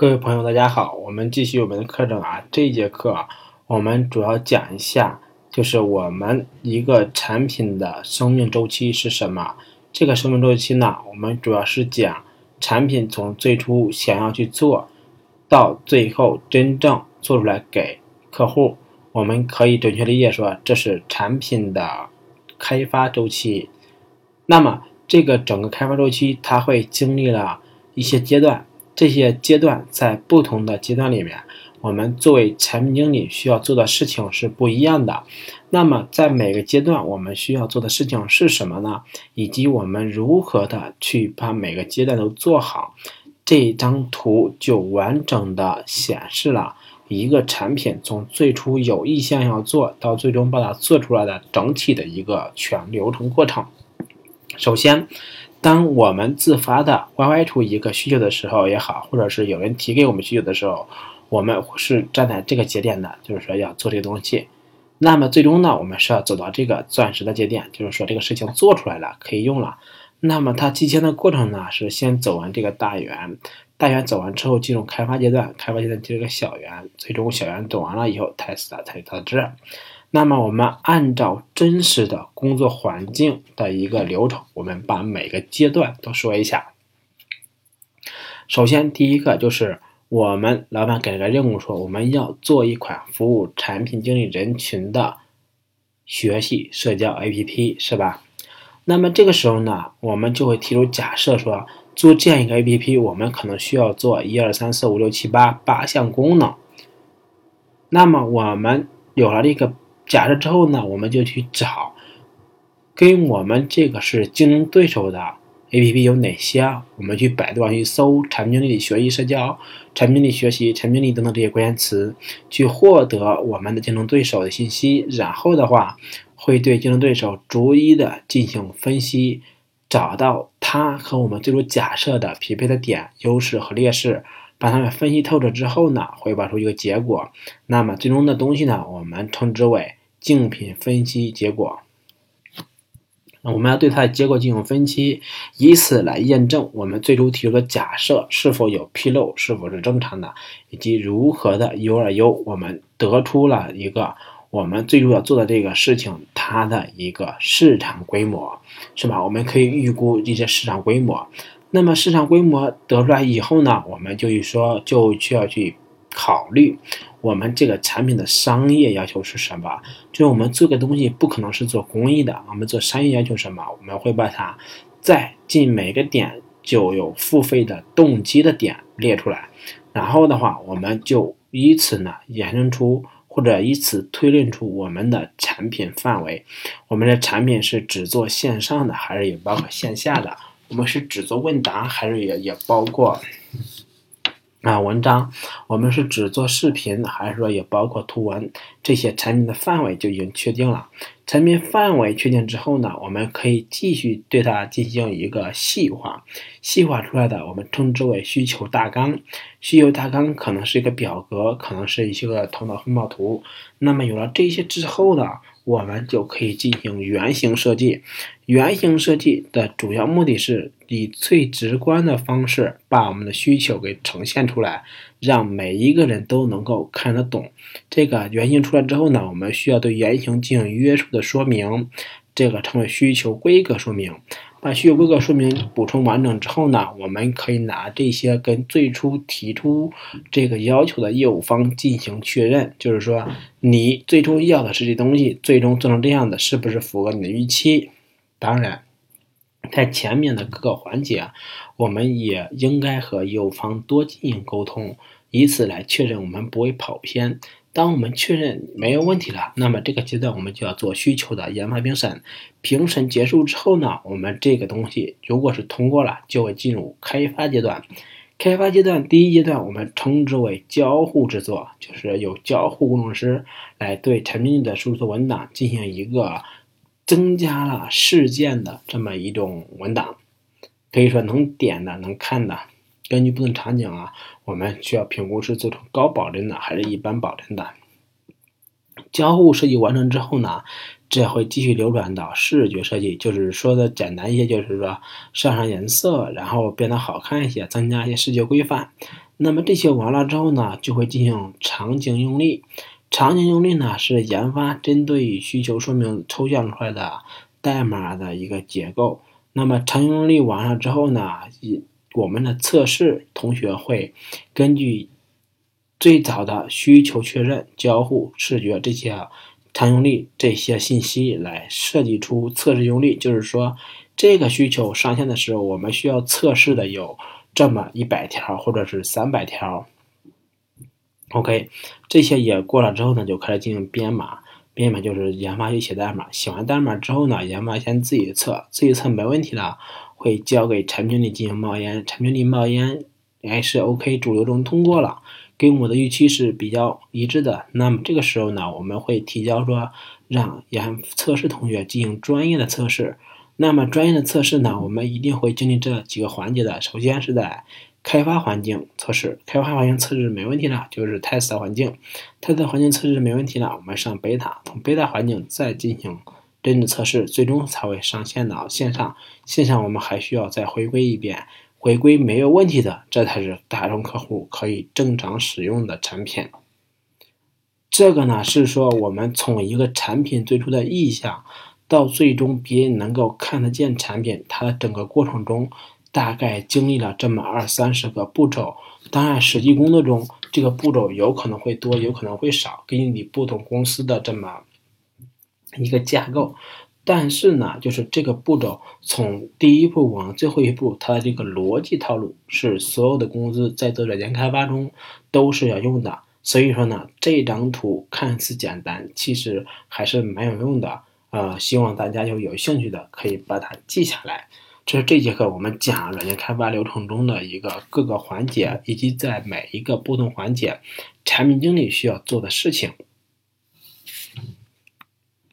各位朋友，大家好，我们继续我们的课程啊。这一节课我们主要讲一下，就是我们一个产品的生命周期是什么。这个生命周期呢，我们主要是讲产品从最初想要去做到最后真正做出来给客户，我们可以准确理解说，这是产品的开发周期。那么这个整个开发周期，它会经历了一些阶段，这些阶段在不同的阶段里面，我们作为产品经理需要做的事情是不一样的。那么在每个阶段，我们需要做的事情是什么呢？以及我们如何的去把每个阶段都做好？这张图就完整的显示了一个产品从最初有意向要做到最终把它做出来的整体的一个全流程过程。首先，当我们自发的 YY 出一个需求的时候也好，或者是有人提给我们需求的时候，我们是站在这个节点的，就是说要做这个东西。那么最终呢，我们是要走到这个钻石的节点，就是说这个事情做出来了，可以用了。那么它提前的过程呢，是先走完这个大圆，大圆走完之后进入开发阶段，开发阶段接着个小圆，最终小圆走完了以后，test 才到这。那么我们按照真实的工作环境的一个流程，我们把每个阶段都说一下。首先，第一个就是我们老板给了任务，说我们要做一款服务产品经理人群的学习社交 APP，是吧？那么这个时候呢，我们就会提出假设说，做这样一个 APP，我们可能需要做一二三四五六七八八项功能。那么我们有了这个。假设之后呢，我们就去找跟我们这个是竞争对手的 APP 有哪些？我们去百度上去搜“产品经理学习社交”“产品经理学习”“产品经理”等等这些关键词，去获得我们的竞争对手的信息。然后的话，会对竞争对手逐一的进行分析，找到他和我们最初假设的匹配的点、优势和劣势。把它们分析透彻之后呢，汇报出一个结果。那么最终的东西呢，我们称之为。竞品分析结果，我们要对它的结果进行分析，以此来验证我们最初提出的假设是否有纰漏，是否是正常的，以及如何的优而优。我们得出了一个我们最初要做的这个事情，它的一个市场规模，是吧？我们可以预估一些市场规模。那么市场规模得出来以后呢，我们就说就需要去考虑。我们这个产品的商业要求是什么？就是我们做个东西不可能是做公益的，我们做商业要求什么？我们会把它在进每个点就有付费的动机的点列出来，然后的话，我们就以此呢衍生出或者以此推论出我们的产品范围。我们的产品是只做线上的，还是也包括线下的？我们是只做问答，还是也也包括？啊，文章，我们是只做视频，还是说也包括图文？这些产品的范围就已经确定了。产品范围确定之后呢，我们可以继续对它进行一个细化。细化出来的，我们称之为需求大纲。需求大纲可能是一个表格，可能是一些个头脑风暴图。那么有了这些之后呢？我们就可以进行原型设计。原型设计的主要目的是以最直观的方式把我们的需求给呈现出来，让每一个人都能够看得懂。这个原型出来之后呢，我们需要对原型进行约束的说明，这个称为需求规格说明。把需求规格说明补充完整之后呢，我们可以拿这些跟最初提出这个要求的业务方进行确认，就是说你最终要的是这东西，最终做成这样的是不是符合你的预期？当然，在前面的各个环节，我们也应该和业务方多进行沟通，以此来确认我们不会跑偏。当我们确认没有问题了，那么这个阶段我们就要做需求的研发评审。评审结束之后呢，我们这个东西如果是通过了，就会进入开发阶段。开发阶段第一阶段我们称之为交互制作，就是有交互工程师来对产品的数字文档进行一个增加了事件的这么一种文档，可以说能点的、能看的。根据不同场景啊，我们需要评估是做成高保真的还是一般保真的。交互设计完成之后呢，这会继续流转到视觉设计，就是说的简单一些，就是说上上颜色，然后变得好看一些，增加一些视觉规范。那么这些完了之后呢，就会进行场景用力。场景用力呢是研发针对需求说明抽象出来的代码的一个结构。那么场景用力完了之后呢，以我们的测试同学会根据最早的需求确认、交互、视觉这些常用例这些信息来设计出测试用例。就是说，这个需求上线的时候，我们需要测试的有这么一百条或者是三百条。OK，这些也过了之后呢，就开始进行编码。编码就是研发去写代码，写完代码之后呢，研发先自己测，自己测没问题了，会交给产品经理进行冒烟。产品经理冒烟，哎是 OK，主流中通过了，跟我的预期是比较一致的。那么这个时候呢，我们会提交说，让研测试同学进行专业的测试。那么专业的测试呢，我们一定会经历这几个环节的。首先是在开发环境测试，开发环境测试没问题了，就是 test 环境，test 环境测试没问题了，我们上 beta，从 beta 环境再进行真的测试，最终才会上线到线上。线上我们还需要再回归一遍，回归没有问题的，这才是大众客户可以正常使用的产品。这个呢是说我们从一个产品最初的意向到最终别人能够看得见产品，它的整个过程中。大概经历了这么二三十个步骤，当然实际工作中这个步骤有可能会多，有可能会少，根据你不同公司的这么一个架构。但是呢，就是这个步骤从第一步往最后一步，它的这个逻辑套路是所有的公司在做软件开发中都是要用的。所以说呢，这张图看似简单，其实还是蛮有用的。呃，希望大家有有兴趣的可以把它记下来。这是这节课我们讲软件开发流程中的一个各个环节，以及在每一个不同环节，产品经理需要做的事情。